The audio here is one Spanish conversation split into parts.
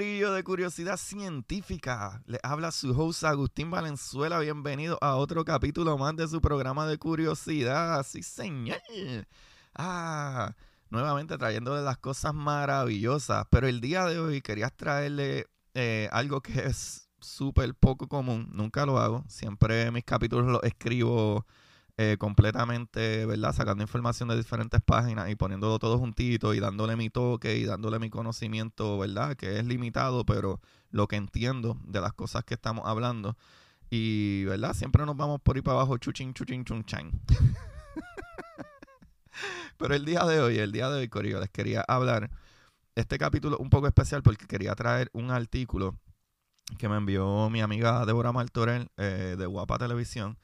De Curiosidad Científica. Les habla su host Agustín Valenzuela. Bienvenido a otro capítulo más de su programa de curiosidad. Sí, señor. Ah, nuevamente trayéndole las cosas maravillosas. Pero el día de hoy quería traerle eh, algo que es súper poco común. Nunca lo hago. Siempre mis capítulos los escribo eh, completamente, ¿verdad? Sacando información de diferentes páginas y poniéndolo todo juntito y dándole mi toque y dándole mi conocimiento, ¿verdad? Que es limitado, pero lo que entiendo de las cosas que estamos hablando. Y, ¿verdad? Siempre nos vamos por ahí para abajo, chuchín, chuchín, chunchan. pero el día de hoy, el día de hoy, Corillo, les quería hablar. Este capítulo un poco especial porque quería traer un artículo que me envió mi amiga Débora Martorell eh, de Guapa Televisión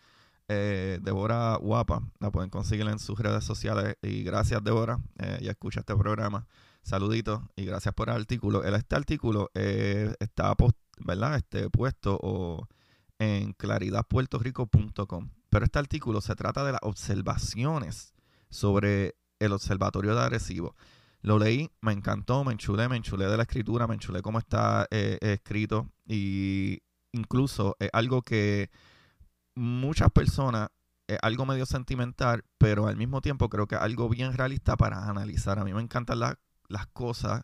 eh, Débora Guapa. La pueden conseguir en sus redes sociales. Y gracias, Débora. Eh, ya escucha este programa. Saluditos y gracias por el artículo. Este artículo eh, está ¿verdad? Este, puesto o en claridadpuertorico.com. Pero este artículo se trata de las observaciones sobre el observatorio de Arecibo. Lo leí, me encantó, me enchulé, me enchulé de la escritura, me enchulé cómo está eh, escrito y incluso es algo que muchas personas es algo medio sentimental, pero al mismo tiempo creo que algo bien realista para analizar. A mí me encantan las cosas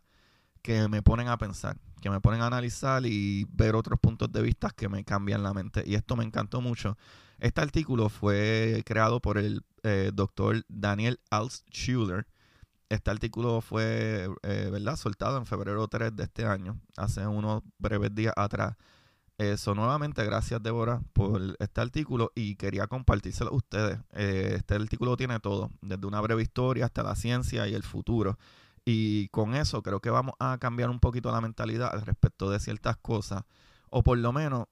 que me ponen a pensar, que me ponen a analizar y ver otros puntos de vista que me cambian la mente. Y esto me encantó mucho. Este artículo fue creado por el eh, doctor Daniel Altschuler. Este artículo fue, eh, ¿verdad?, soltado en febrero 3 de este año, hace unos breves días atrás. Eso, nuevamente, gracias Débora por este artículo y quería compartírselo a ustedes. Eh, este artículo tiene todo, desde una breve historia hasta la ciencia y el futuro. Y con eso creo que vamos a cambiar un poquito la mentalidad al respecto de ciertas cosas, o por lo menos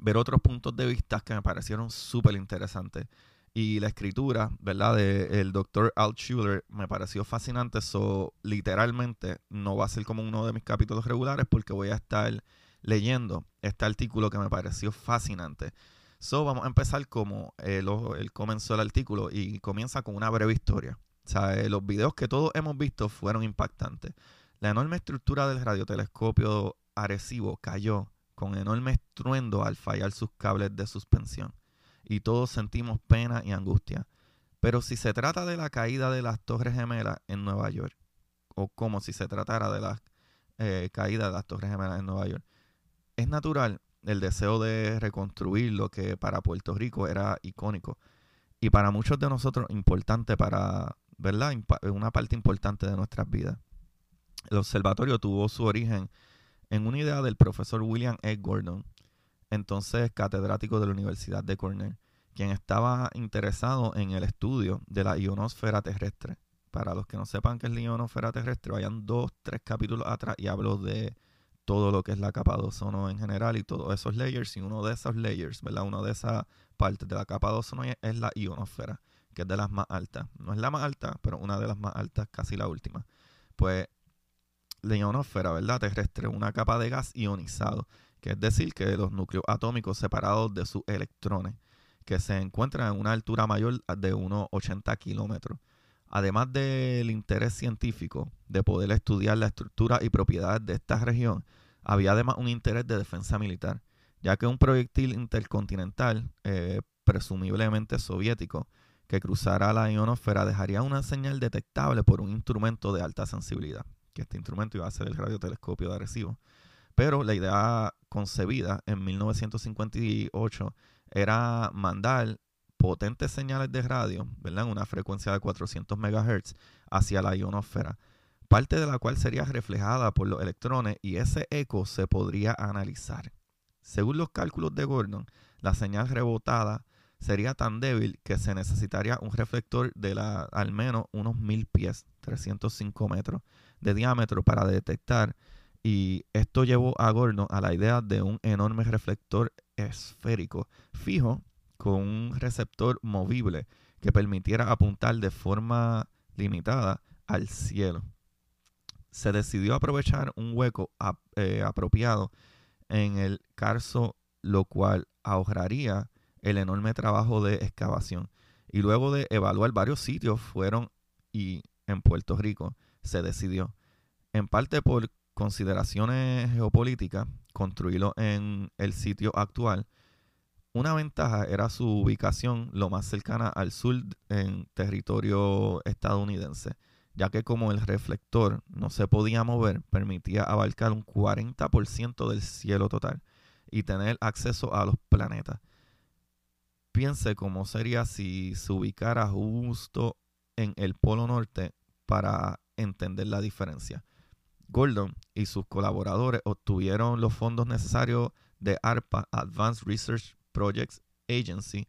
ver otros puntos de vista que me parecieron súper interesantes. Y la escritura, ¿verdad? Del doctor Altschuler me pareció fascinante. Eso literalmente no va a ser como uno de mis capítulos regulares porque voy a estar leyendo este artículo que me pareció fascinante. So, vamos a empezar como él, comenzó el artículo y comienza con una breve historia. Eh, los videos que todos hemos visto fueron impactantes. La enorme estructura del radiotelescopio Arecibo cayó con enorme estruendo al fallar sus cables de suspensión. Y todos sentimos pena y angustia. Pero si se trata de la caída de las Torres Gemelas en Nueva York, o como si se tratara de la eh, caída de las Torres Gemelas en Nueva York, es natural el deseo de reconstruir lo que para Puerto Rico era icónico y para muchos de nosotros importante para, ¿verdad? Una parte importante de nuestras vidas. El observatorio tuvo su origen en una idea del profesor William E. Gordon, entonces catedrático de la Universidad de Cornell, quien estaba interesado en el estudio de la ionosfera terrestre. Para los que no sepan qué es la ionosfera terrestre, vayan dos, tres capítulos atrás y hablo de todo lo que es la capa de ozono en general y todos esos layers. Y uno de esos layers, ¿verdad? Una de esas partes de la capa de ozono es la ionosfera, que es de las más altas. No es la más alta, pero una de las más altas, casi la última. Pues la ionosfera, ¿verdad? Terrestre, una capa de gas ionizado, que es decir, que los núcleos atómicos separados de sus electrones, que se encuentran en una altura mayor de unos 80 kilómetros. Además del interés científico de poder estudiar la estructura y propiedades de esta región, había además un interés de defensa militar, ya que un proyectil intercontinental, eh, presumiblemente soviético, que cruzara la ionosfera dejaría una señal detectable por un instrumento de alta sensibilidad, que este instrumento iba a ser el radiotelescopio de Arecibo. Pero la idea concebida en 1958 era mandar potentes señales de radio, ¿verdad? En una frecuencia de 400 MHz hacia la ionosfera, parte de la cual sería reflejada por los electrones y ese eco se podría analizar. Según los cálculos de Gordon, la señal rebotada sería tan débil que se necesitaría un reflector de la, al menos unos mil pies, 305 metros de diámetro para detectar y esto llevó a Gordon a la idea de un enorme reflector esférico fijo con un receptor movible que permitiera apuntar de forma limitada al cielo. Se decidió aprovechar un hueco eh, apropiado en el Carso, lo cual ahorraría el enorme trabajo de excavación. Y luego de evaluar varios sitios, fueron y en Puerto Rico se decidió, en parte por consideraciones geopolíticas, construirlo en el sitio actual. Una ventaja era su ubicación lo más cercana al sur en territorio estadounidense, ya que como el reflector no se podía mover, permitía abarcar un 40% del cielo total y tener acceso a los planetas. Piense cómo sería si se ubicara justo en el polo norte para entender la diferencia. Gordon y sus colaboradores obtuvieron los fondos necesarios de ARPA, Advanced Research Projects Agency,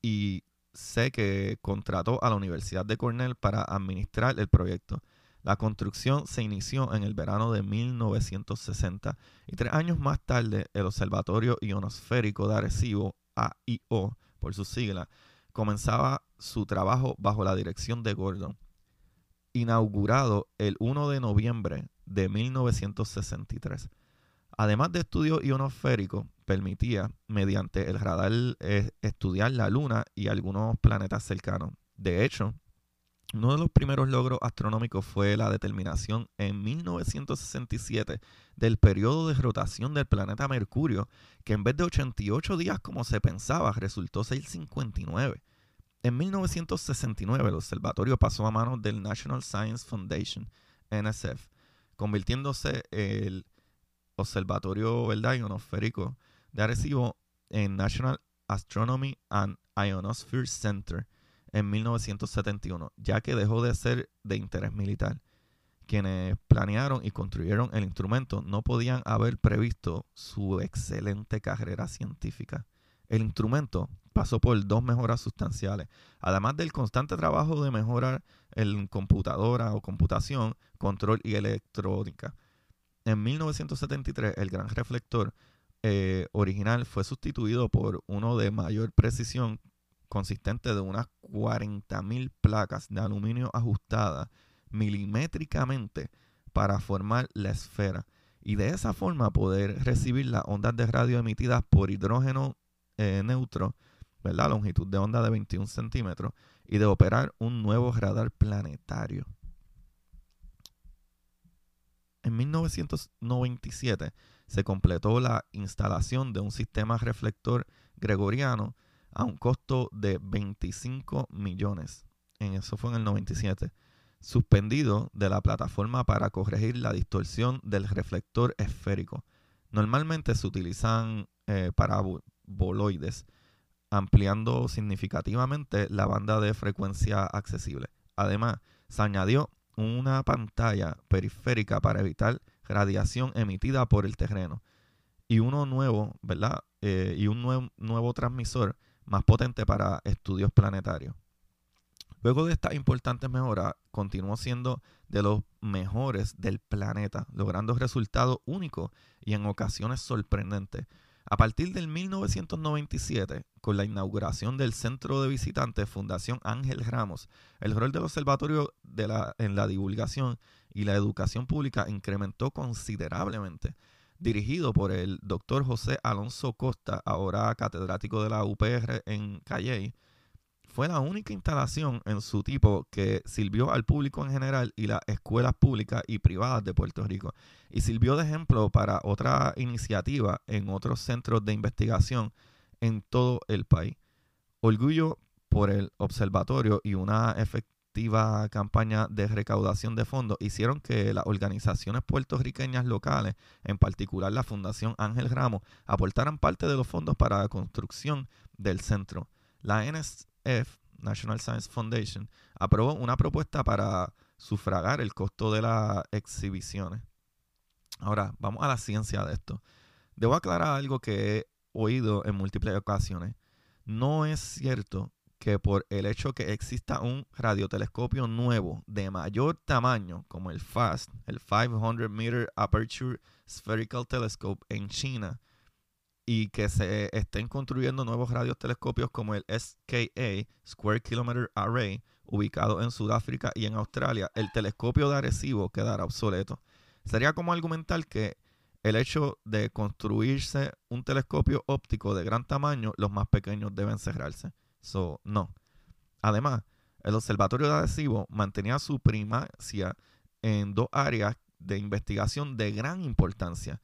y sé que contrató a la Universidad de Cornell para administrar el proyecto. La construcción se inició en el verano de 1960 y tres años más tarde el Observatorio Ionosférico de Arecibo, AIO por su sigla, comenzaba su trabajo bajo la dirección de Gordon inaugurado el 1 de noviembre de 1963. Además de estudios ionosféricos, permitía, mediante el radar, eh, estudiar la Luna y algunos planetas cercanos. De hecho, uno de los primeros logros astronómicos fue la determinación en 1967 del periodo de rotación del planeta Mercurio, que en vez de 88 días como se pensaba, resultó ser 59. En 1969 el observatorio pasó a manos del National Science Foundation, NSF, convirtiéndose el observatorio ¿verdad? ionosférico de Arecibo en National Astronomy and Ionosphere Center en 1971, ya que dejó de ser de interés militar. Quienes planearon y construyeron el instrumento no podían haber previsto su excelente carrera científica. El instrumento pasó por dos mejoras sustanciales, además del constante trabajo de mejorar en computadora o computación, control y electrónica. En 1973, el gran reflector eh, original fue sustituido por uno de mayor precisión, consistente de unas 40.000 placas de aluminio ajustadas milimétricamente para formar la esfera y de esa forma poder recibir las ondas de radio emitidas por hidrógeno eh, neutro ¿verdad? longitud de onda de 21 centímetros y de operar un nuevo radar planetario. En 1997 se completó la instalación de un sistema reflector gregoriano a un costo de 25 millones. En eso fue en el 97. Suspendido de la plataforma para corregir la distorsión del reflector esférico. Normalmente se utilizan eh, paraboloides ampliando significativamente la banda de frecuencia accesible. Además, se añadió una pantalla periférica para evitar radiación emitida por el terreno y uno nuevo, ¿verdad? Eh, y un nuevo, nuevo transmisor más potente para estudios planetarios. Luego de estas importantes mejoras, continuó siendo de los mejores del planeta, logrando resultados únicos y en ocasiones sorprendentes, a partir del 1997, con la inauguración del Centro de Visitantes Fundación Ángel Ramos, el rol del observatorio en la divulgación y la educación pública incrementó considerablemente. Dirigido por el doctor José Alonso Costa, ahora catedrático de la UPR en Calley, fue la única instalación en su tipo que sirvió al público en general y las escuelas públicas y privadas de Puerto Rico. Y sirvió de ejemplo para otra iniciativa en otros centros de investigación en todo el país. Orgullo por el observatorio y una efectiva campaña de recaudación de fondos hicieron que las organizaciones puertorriqueñas locales, en particular la Fundación Ángel Ramos, aportaran parte de los fondos para la construcción del centro. la NSF, National Science Foundation, aprobó una propuesta para sufragar el costo de las exhibiciones. Ahora, vamos a la ciencia de esto. Debo aclarar algo que he oído en múltiples ocasiones. No es cierto que por el hecho que exista un radiotelescopio nuevo de mayor tamaño, como el FAST, el 500 Meter Aperture Spherical Telescope en China, y que se estén construyendo nuevos radiotelescopios como el SKA, Square Kilometer Array, ubicado en Sudáfrica y en Australia, el telescopio de Arecibo quedará obsoleto. Sería como argumentar que el hecho de construirse un telescopio óptico de gran tamaño, los más pequeños deben cerrarse. So, no. Además, el Observatorio de Arecibo mantenía su primacia en dos áreas de investigación de gran importancia.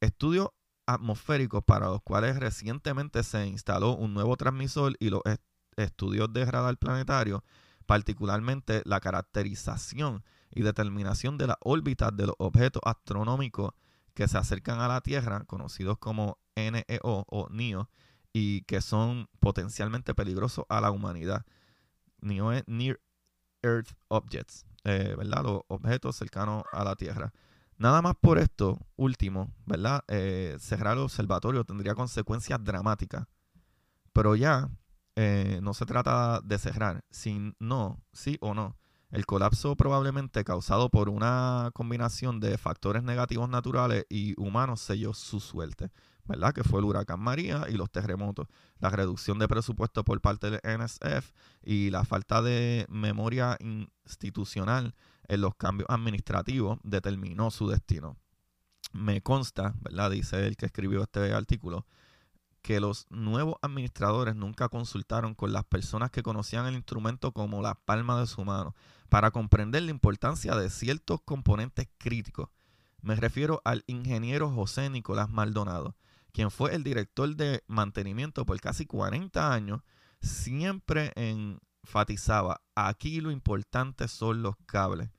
Estudios atmosféricos para los cuales recientemente se instaló un nuevo transmisor y los estudios de radar planetario, particularmente la caracterización y determinación de las órbitas de los objetos astronómicos que se acercan a la Tierra, conocidos como NEO o NIO, y que son potencialmente peligrosos a la humanidad. Near Earth Objects, eh, ¿verdad? Los objetos cercanos a la Tierra. Nada más por esto último, ¿verdad? Eh, cerrar el observatorio tendría consecuencias dramáticas. Pero ya eh, no se trata de cerrar, sino sí o no. El colapso probablemente causado por una combinación de factores negativos naturales y humanos selló su suerte, ¿verdad? Que fue el huracán María y los terremotos, la reducción de presupuesto por parte del NSF y la falta de memoria institucional en los cambios administrativos determinó su destino. Me consta, ¿verdad? Dice el que escribió este artículo, que los nuevos administradores nunca consultaron con las personas que conocían el instrumento como la palma de su mano para comprender la importancia de ciertos componentes críticos. Me refiero al ingeniero José Nicolás Maldonado, quien fue el director de mantenimiento por casi 40 años, siempre enfatizaba, aquí lo importante son los cables.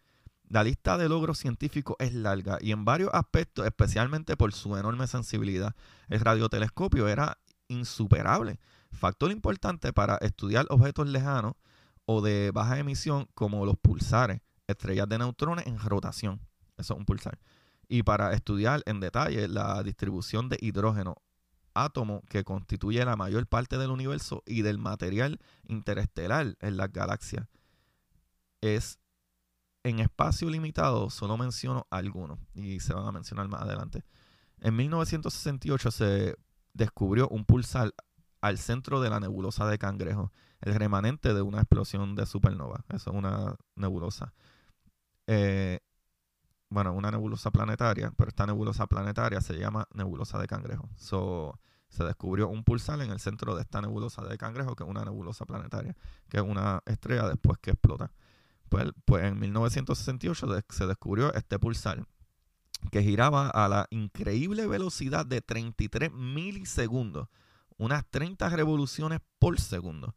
La lista de logros científicos es larga y en varios aspectos, especialmente por su enorme sensibilidad, el radiotelescopio era insuperable. Factor importante para estudiar objetos lejanos o de baja emisión como los pulsares, estrellas de neutrones en rotación. Eso es un pulsar. Y para estudiar en detalle la distribución de hidrógeno, átomo que constituye la mayor parte del universo y del material interestelar en las galaxias. Es en espacio limitado solo menciono algunos y se van a mencionar más adelante. En 1968 se descubrió un pulsar al centro de la nebulosa de Cangrejo, el remanente de una explosión de supernova. Eso es una nebulosa. Eh, bueno, una nebulosa planetaria, pero esta nebulosa planetaria se llama nebulosa de Cangrejo. se descubrió un pulsar en el centro de esta nebulosa de Cangrejo, que es una nebulosa planetaria, que es una estrella después que explota. Pues, pues, en 1968 se descubrió este pulsar que giraba a la increíble velocidad de 33 milisegundos, unas 30 revoluciones por segundo.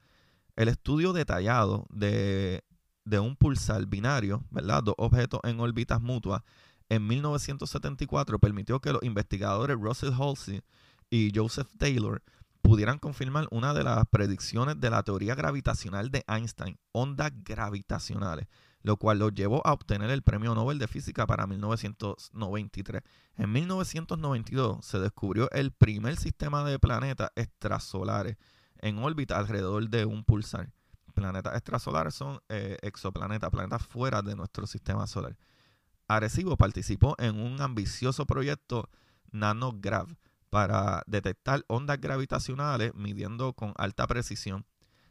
El estudio detallado de, de un pulsar binario, ¿verdad? Dos objetos en órbitas mutuas, en 1974 permitió que los investigadores Russell Halsey y Joseph Taylor pudieran confirmar una de las predicciones de la teoría gravitacional de Einstein, ondas gravitacionales, lo cual lo llevó a obtener el Premio Nobel de Física para 1993. En 1992 se descubrió el primer sistema de planetas extrasolares en órbita alrededor de un pulsar. Planetas extrasolares son eh, exoplanetas, planetas fuera de nuestro sistema solar. Arecibo participó en un ambicioso proyecto NanoGrav, para detectar ondas gravitacionales midiendo con alta precisión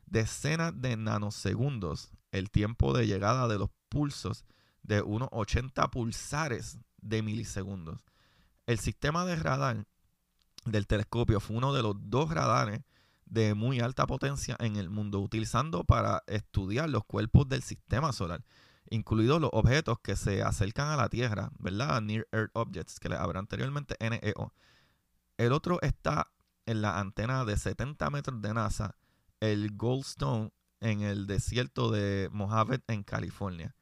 decenas de nanosegundos el tiempo de llegada de los pulsos de unos 80 pulsares de milisegundos. El sistema de radar del telescopio fue uno de los dos radares de muy alta potencia en el mundo, utilizando para estudiar los cuerpos del sistema solar, incluidos los objetos que se acercan a la Tierra, ¿verdad? Near Earth Objects, que les habrá anteriormente NEO. El otro está en la antena de 70 metros de NASA, el Goldstone, en el desierto de Mojave, en California.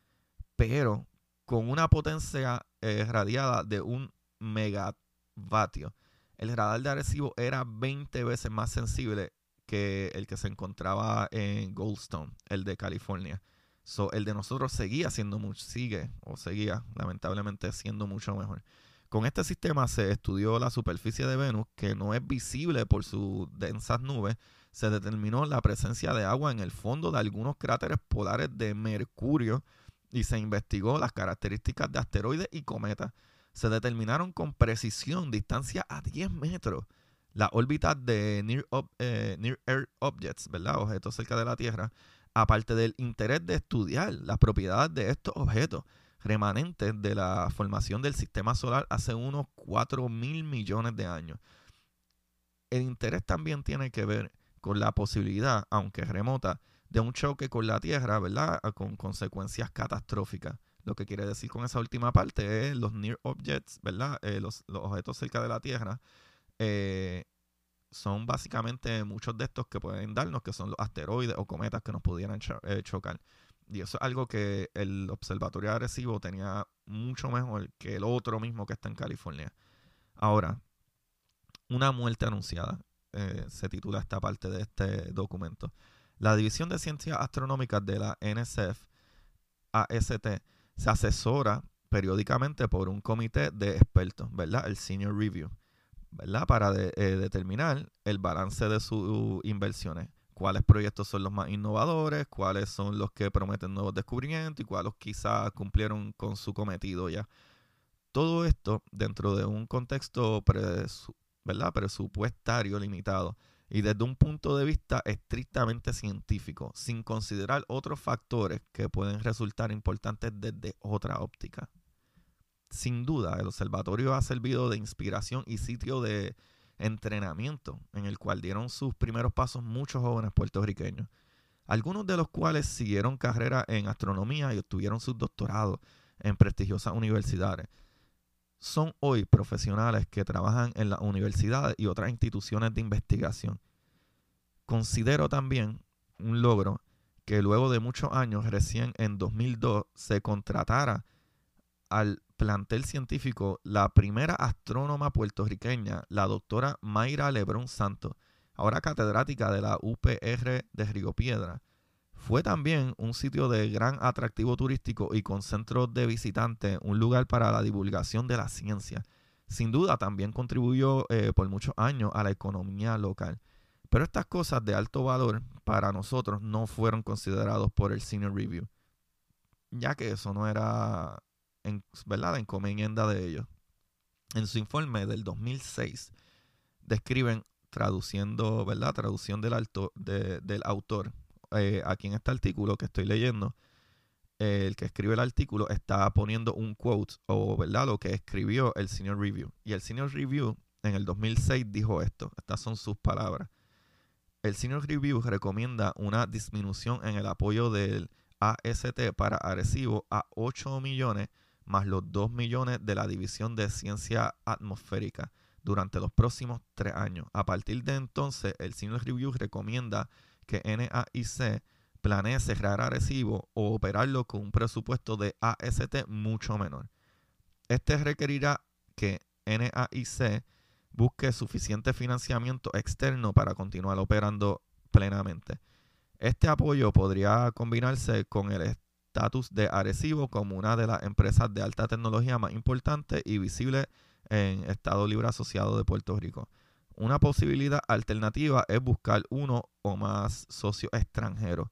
Pero con una potencia eh, radiada de un megavatio. El radar de Arecibo era 20 veces más sensible que el que se encontraba en Goldstone, el de California. So, el de nosotros seguía siendo mucho, sigue o seguía lamentablemente siendo mucho mejor. Con este sistema se estudió la superficie de Venus, que no es visible por sus densas nubes. Se determinó la presencia de agua en el fondo de algunos cráteres polares de Mercurio y se investigó las características de asteroides y cometas. Se determinaron con precisión distancia a 10 metros la órbita de Near, eh, Near Earth Objects, ¿verdad? Objetos cerca de la Tierra, aparte del interés de estudiar las propiedades de estos objetos remanentes de la formación del sistema solar hace unos 4 mil millones de años. El interés también tiene que ver con la posibilidad, aunque remota, de un choque con la Tierra, ¿verdad? Con consecuencias catastróficas. Lo que quiere decir con esa última parte es los near objects, ¿verdad? Eh, los, objetos cerca de la Tierra. Eh, son básicamente muchos de estos que pueden darnos, que son los asteroides o cometas que nos pudieran eh, chocar. Y eso es algo que el Observatorio Agresivo tenía mucho mejor que el otro mismo que está en California. Ahora, una muerte anunciada, eh, se titula esta parte de este documento. La División de Ciencias Astronómicas de la NSF, AST, se asesora periódicamente por un comité de expertos, ¿verdad? El Senior Review, ¿verdad? Para eh, determinar el balance de sus inversiones cuáles proyectos son los más innovadores, cuáles son los que prometen nuevos descubrimientos y cuáles quizás cumplieron con su cometido ya. Todo esto dentro de un contexto ¿verdad? presupuestario limitado y desde un punto de vista estrictamente científico, sin considerar otros factores que pueden resultar importantes desde otra óptica. Sin duda, el observatorio ha servido de inspiración y sitio de entrenamiento en el cual dieron sus primeros pasos muchos jóvenes puertorriqueños, algunos de los cuales siguieron carrera en astronomía y obtuvieron sus doctorados en prestigiosas universidades. Son hoy profesionales que trabajan en las universidades y otras instituciones de investigación. Considero también un logro que luego de muchos años, recién en 2002, se contratara al plantel científico la primera astrónoma puertorriqueña, la doctora Mayra Lebrón Santos, ahora catedrática de la UPR de Río Piedra. Fue también un sitio de gran atractivo turístico y con centros de visitantes, un lugar para la divulgación de la ciencia. Sin duda también contribuyó eh, por muchos años a la economía local. Pero estas cosas de alto valor para nosotros no fueron considerados por el Senior Review, ya que eso no era en, ¿verdad? encomienda de ellos. En su informe del 2006 describen, traduciendo, ¿verdad? Traducción del autor. Eh, aquí en este artículo que estoy leyendo, el que escribe el artículo está poniendo un quote o, ¿verdad? Lo que escribió el Senior Review. Y el Senior Review en el 2006 dijo esto. Estas son sus palabras. El Senior Review recomienda una disminución en el apoyo del AST para Arecibo a 8 millones más los 2 millones de la División de Ciencia Atmosférica durante los próximos tres años. A partir de entonces, el Senior Review recomienda que NAIC planee cerrar Arecibo o operarlo con un presupuesto de AST mucho menor. Este requerirá que NAIC busque suficiente financiamiento externo para continuar operando plenamente. Este apoyo podría combinarse con el estatus de Arecibo como una de las empresas de alta tecnología más importantes y visibles en Estado Libre Asociado de Puerto Rico. Una posibilidad alternativa es buscar uno o más socios extranjeros.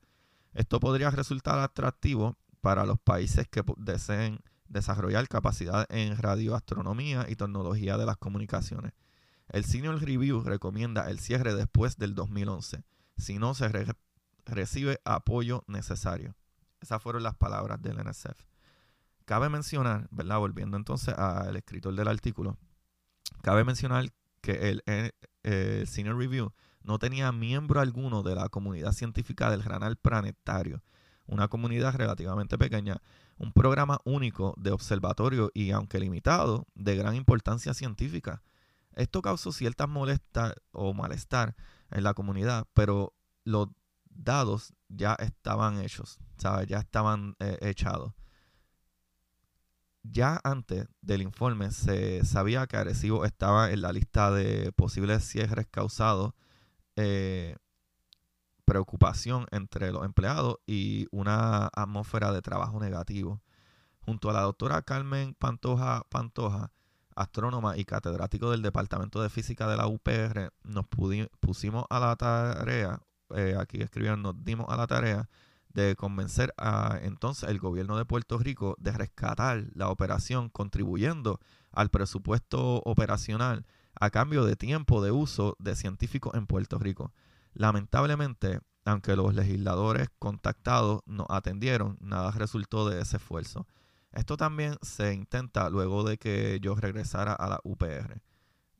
Esto podría resultar atractivo para los países que deseen desarrollar capacidad en radioastronomía y tecnología de las comunicaciones. El Senior Review recomienda el cierre después del 2011, si no se recibe apoyo necesario. Esas fueron las palabras del NSF. Cabe mencionar, ¿verdad? Volviendo entonces al escritor del artículo, cabe mencionar que el, el, Senior Review no tenía miembro alguno de la comunidad científica del Granal Planetario, una comunidad relativamente pequeña, un programa único de observatorio y, aunque limitado, de gran importancia científica. Esto causó ciertas molestias o malestar en la comunidad, pero los dados ya estaban hechos, ¿sabes? Ya estaban eh, echados. Ya antes del informe se sabía que Arecibo estaba en la lista de posibles cierres causados eh, preocupación entre los empleados y una atmósfera de trabajo negativo. Junto a la doctora Carmen Pantoja Pantoja, astrónoma y catedrático del Departamento de Física de la UPR, nos pusimos a la tarea, eh, aquí escribieron, nos dimos a la tarea de convencer a entonces el gobierno de Puerto Rico de rescatar la operación contribuyendo al presupuesto operacional a cambio de tiempo de uso de científicos en Puerto Rico. Lamentablemente, aunque los legisladores contactados nos atendieron, nada resultó de ese esfuerzo. Esto también se intenta luego de que yo regresara a la UPR.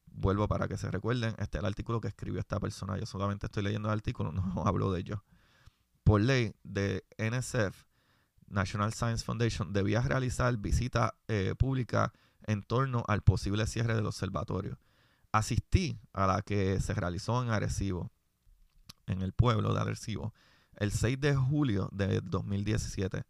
Vuelvo para que se recuerden, este es el artículo que escribió esta persona. Yo solamente estoy leyendo el artículo, no hablo de ello. Por ley de NSF, National Science Foundation, debía realizar visita eh, en torno al posible cierre del observatorio. Asistí a la que se realizó en Arecibo, en el pueblo de Arecibo, el 6 de julio de 2017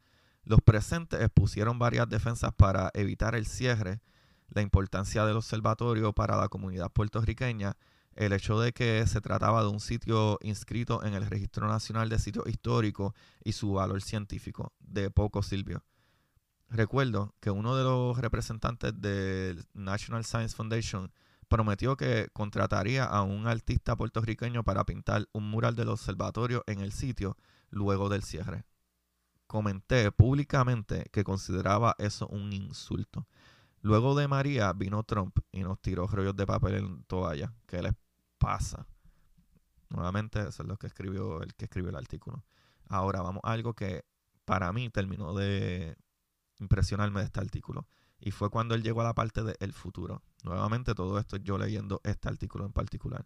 los presentes expusieron varias defensas para evitar el cierre, la importancia del observatorio para la comunidad puertorriqueña, el hecho de que se trataba de un sitio inscrito en el Registro Nacional de Sitios Históricos y su valor científico, de poco Silvio. Recuerdo que uno de los representantes del National Science Foundation prometió que contrataría a un artista puertorriqueño para pintar un mural del observatorio en el sitio luego del cierre comenté públicamente que consideraba eso un insulto. Luego de María vino Trump y nos tiró rollos de papel en toalla. ¿Qué les pasa? Nuevamente, eso es lo que escribió el que escribió el artículo. Ahora vamos a algo que para mí terminó de impresionarme de este artículo. Y fue cuando él llegó a la parte del el futuro. Nuevamente todo esto yo leyendo este artículo en particular.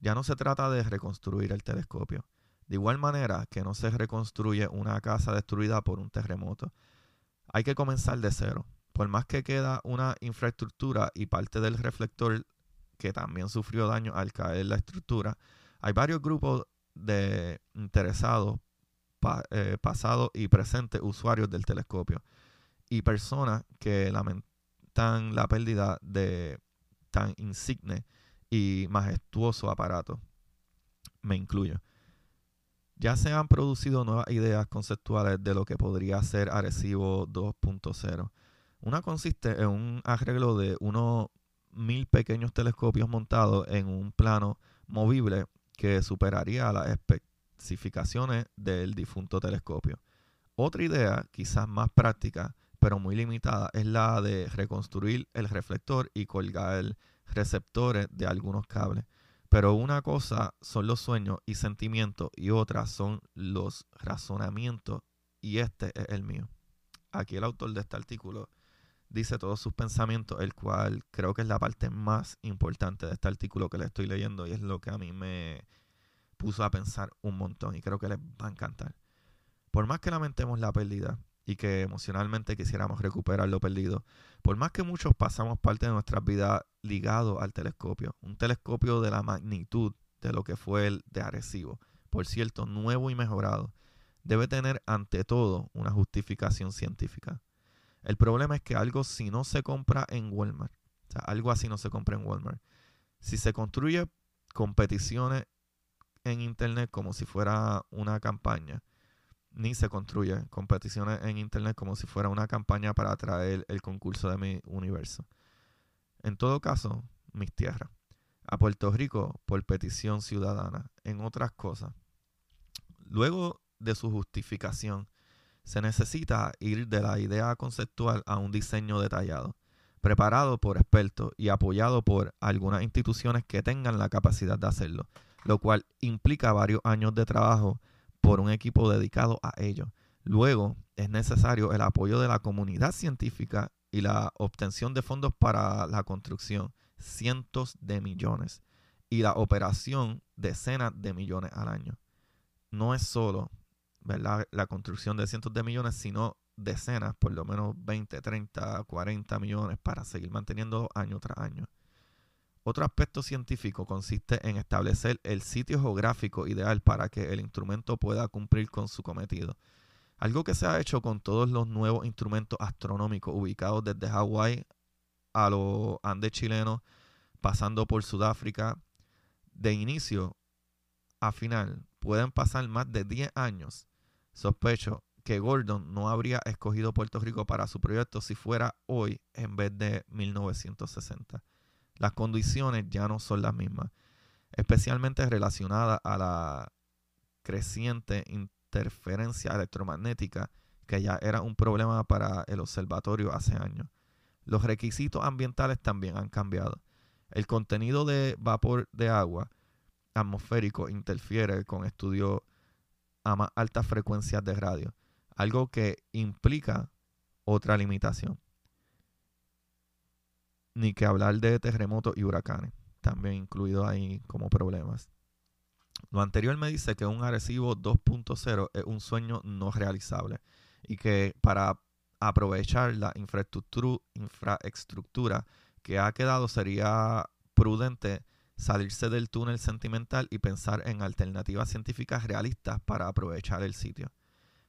Ya no se trata de reconstruir el telescopio. De igual manera que no se reconstruye una casa destruida por un terremoto. Hay que comenzar de cero. Por más que queda una infraestructura y parte del reflector que también sufrió daño al caer la estructura, hay varios grupos de interesados, eh, pasados y presentes usuarios del telescopio y personas que lamentan la pérdida de tan insigne y majestuoso aparato. Me incluyo. Ya se han producido nuevas ideas conceptuales de lo que podría ser Arecibo 2.0. Una consiste en un arreglo de unos mil pequeños telescopios montados en un plano movible que superaría las especificaciones del difunto telescopio. Otra idea, quizás más práctica, pero muy limitada, es la de reconstruir el reflector y colgar receptores de algunos cables. Pero una cosa son los sueños y sentimientos y otra son los razonamientos y este es el mío. Aquí el autor de este artículo dice todos sus pensamientos, el cual creo que es la parte más importante de este artículo que le estoy leyendo y es lo que a mí me puso a pensar un montón y creo que les va a encantar. Por más que lamentemos la pérdida y que emocionalmente quisiéramos recuperar lo perdido. Por más que muchos pasamos parte de nuestras vidas ligado al telescopio, un telescopio de la magnitud de lo que fue el de Arecibo, por cierto, nuevo y mejorado, debe tener ante todo una justificación científica. El problema es que algo si no se compra en Walmart, o sea, algo así no se compra en Walmart, si se construye competiciones en Internet como si fuera una campaña, ni se construye competiciones en internet como si fuera una campaña para atraer el concurso de mi universo. En todo caso, mis tierras. A Puerto Rico por petición ciudadana, en otras cosas. Luego de su justificación, se necesita ir de la idea conceptual a un diseño detallado, preparado por expertos y apoyado por algunas instituciones que tengan la capacidad de hacerlo, lo cual implica varios años de trabajo por un equipo dedicado a ello. Luego es necesario el apoyo de la comunidad científica y la obtención de fondos para la construcción, cientos de millones, y la operación decenas de millones al año. No es solo la construcción de cientos de millones, sino decenas, por lo menos 20, 30, 40 millones para seguir manteniendo año tras año. Otro aspecto científico consiste en establecer el sitio geográfico ideal para que el instrumento pueda cumplir con su cometido. Algo que se ha hecho con todos los nuevos instrumentos astronómicos ubicados desde Hawái a los Andes chilenos, pasando por Sudáfrica, de inicio a final, pueden pasar más de 10 años, sospecho que Gordon no habría escogido Puerto Rico para su proyecto si fuera hoy en vez de 1960. Las condiciones ya no son las mismas, especialmente relacionadas a la creciente interferencia electromagnética que ya era un problema para el observatorio hace años. Los requisitos ambientales también han cambiado. El contenido de vapor de agua atmosférico interfiere con estudios a más altas frecuencias de radio, algo que implica otra limitación. Ni que hablar de terremotos y huracanes, también incluido ahí como problemas. Lo anterior me dice que un Arecibo 2.0 es un sueño no realizable y que para aprovechar la infraestructura, infraestructura que ha quedado sería prudente salirse del túnel sentimental y pensar en alternativas científicas realistas para aprovechar el sitio.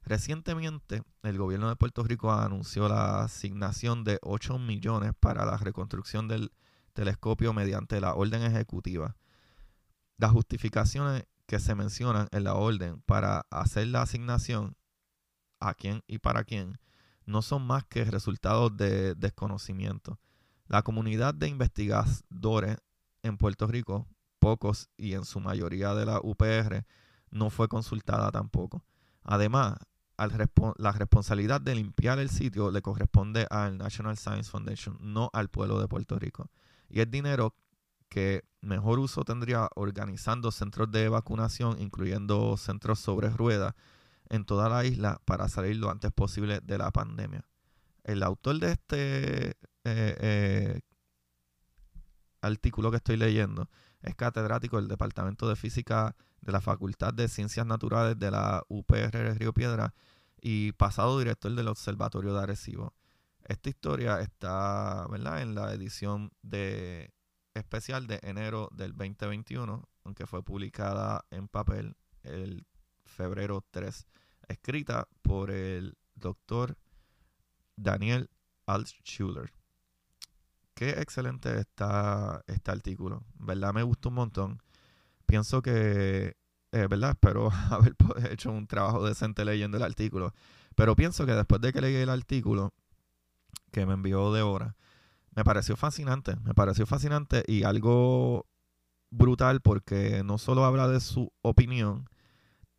Recientemente, el gobierno de Puerto Rico anunció la asignación de 8 millones para la reconstrucción del telescopio mediante la orden ejecutiva. Las justificaciones que se mencionan en la orden para hacer la asignación a quién y para quién no son más que resultados de desconocimiento. La comunidad de investigadores en Puerto Rico, pocos y en su mayoría de la UPR, no fue consultada tampoco. Además, la responsabilidad de limpiar el sitio le corresponde al National Science Foundation, no al pueblo de Puerto Rico. Y es dinero que mejor uso tendría organizando centros de vacunación, incluyendo centros sobre ruedas, en toda la isla para salir lo antes posible de la pandemia. El autor de este eh, eh, artículo que estoy leyendo es catedrático del Departamento de Física de la Facultad de Ciencias Naturales de la UPR de Río Piedra y pasado director del Observatorio de Arecibo. Esta historia está ¿verdad? en la edición de especial de enero del 2021, aunque fue publicada en papel el febrero 3, escrita por el doctor Daniel Altschuler. Qué excelente está este artículo. ¿Verdad? Me gustó un montón. Pienso que, eh, ¿verdad? Espero haber hecho un trabajo decente leyendo el artículo. Pero pienso que después de que leí el artículo que me envió de hora, me pareció fascinante. Me pareció fascinante y algo brutal porque no solo habla de su opinión,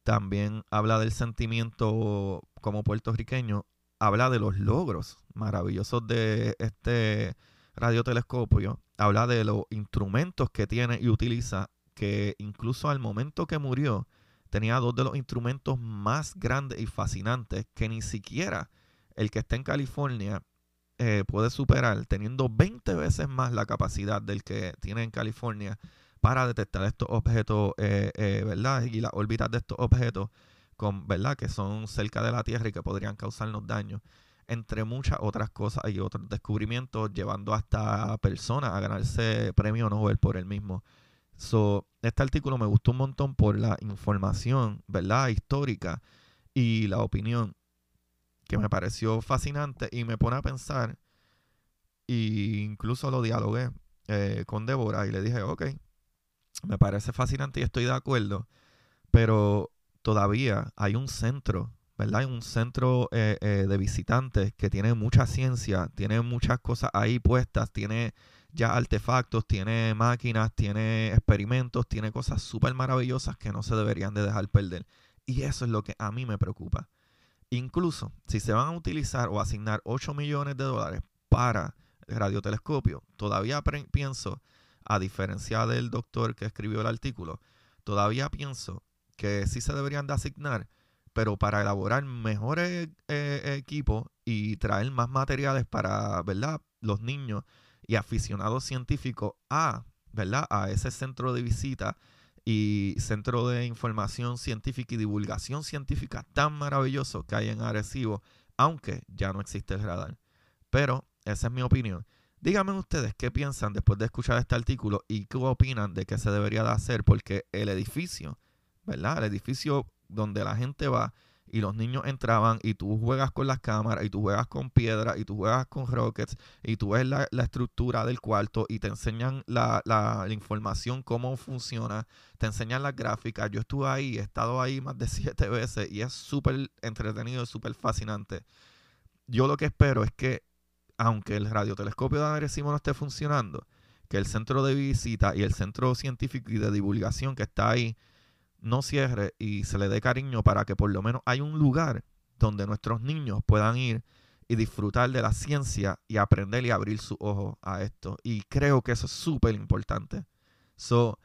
también habla del sentimiento como puertorriqueño, habla de los logros maravillosos de este radiotelescopio, habla de los instrumentos que tiene y utiliza, que incluso al momento que murió tenía dos de los instrumentos más grandes y fascinantes que ni siquiera el que está en California eh, puede superar, teniendo 20 veces más la capacidad del que tiene en California para detectar estos objetos, eh, eh, ¿verdad? Y las órbitas de estos objetos, con, ¿verdad? Que son cerca de la Tierra y que podrían causarnos daño entre muchas otras cosas y otros descubrimientos, llevando hasta personas a ganarse premio Nobel por el mismo. So, este artículo me gustó un montón por la información, ¿verdad? Histórica y la opinión que me pareció fascinante y me pone a pensar. E incluso lo dialogué eh, con Débora y le dije, ok, me parece fascinante y estoy de acuerdo, pero todavía hay un centro ¿verdad? Un centro eh, eh, de visitantes que tiene mucha ciencia, tiene muchas cosas ahí puestas, tiene ya artefactos, tiene máquinas, tiene experimentos, tiene cosas súper maravillosas que no se deberían de dejar perder. Y eso es lo que a mí me preocupa. Incluso si se van a utilizar o asignar 8 millones de dólares para el radiotelescopio, todavía pienso, a diferencia del doctor que escribió el artículo, todavía pienso que sí se deberían de asignar pero para elaborar mejores eh, equipos y traer más materiales para, ¿verdad? Los niños y aficionados científicos a, ¿verdad? A ese centro de visita y centro de información científica y divulgación científica tan maravilloso que hay en Arecibo, aunque ya no existe el radar. Pero esa es mi opinión. Díganme ustedes qué piensan después de escuchar este artículo y qué opinan de qué se debería de hacer, porque el edificio, ¿verdad? El edificio donde la gente va y los niños entraban y tú juegas con las cámaras y tú juegas con piedras y tú juegas con rockets y tú ves la, estructura del cuarto y te enseñan la, la, información, cómo funciona, te enseñan las gráficas. Yo estuve ahí, he estado ahí más de siete veces y es súper entretenido, súper fascinante. Yo lo que espero es que, aunque el radiotelescopio de Arecibo no esté funcionando, que el centro de visita y el centro científico y de divulgación que está ahí no cierre y se le dé cariño para que por lo menos hay un lugar donde nuestros niños puedan ir y disfrutar de la ciencia y aprender y abrir sus ojos a esto. Y creo que eso es súper importante. So,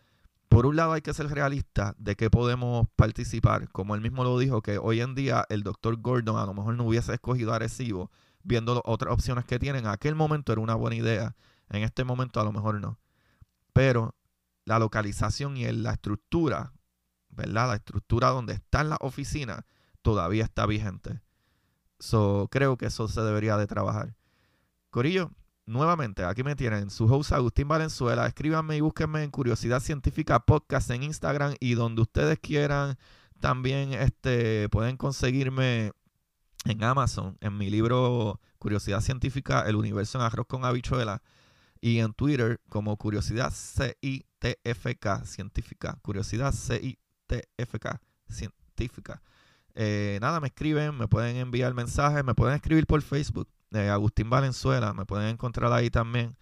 por un lado hay que ser realista de que podemos participar, como él mismo lo dijo, que hoy en día el doctor Gordon a lo mejor no hubiese escogido a viendo otras opciones que tienen. En aquel momento era una buena idea, en este momento a lo mejor no. Pero la localización y la estructura La estructura donde están las oficinas todavía está vigente. So, creo que eso se debería de trabajar. Corillo, nuevamente, aquí me tienen su host Agustín Valenzuela. Escríbanme y búsquenme en Curiosidad Científica Podcast en Instagram y donde ustedes quieran. También este, pueden conseguirme en Amazon, en mi libro Curiosidad Científica, El Universo en Arroz con Habichuela. Y en Twitter como Curiosidad CITFK Científica. Curiosidad CITFK TFK científica. Eh, nada, me escriben, me pueden enviar mensajes, me pueden escribir por Facebook, eh, Agustín Valenzuela, me pueden encontrar ahí también.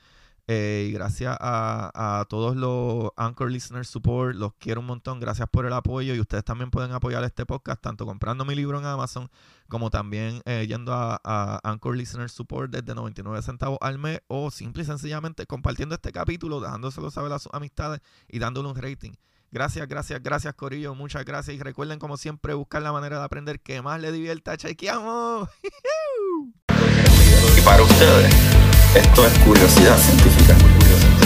Eh, y gracias a, todos los Anchor Listener Support, los quiero un montón, gracias por el apoyo y ustedes también pueden apoyar este podcast, tanto comprando mi libro en Amazon como también yendo a, a, Anchor Listener Support desde 99 centavos al mes o simple y sencillamente compartiendo este capítulo, dejándoselo saber a sus amistades y dándole un rating. Gracias, gracias, gracias Corillo, muchas gracias y recuerden como siempre buscar la manera de aprender que más le divierta, chequeamos. y para ustedes, esto es curiosidad científica. Curiosidad científica.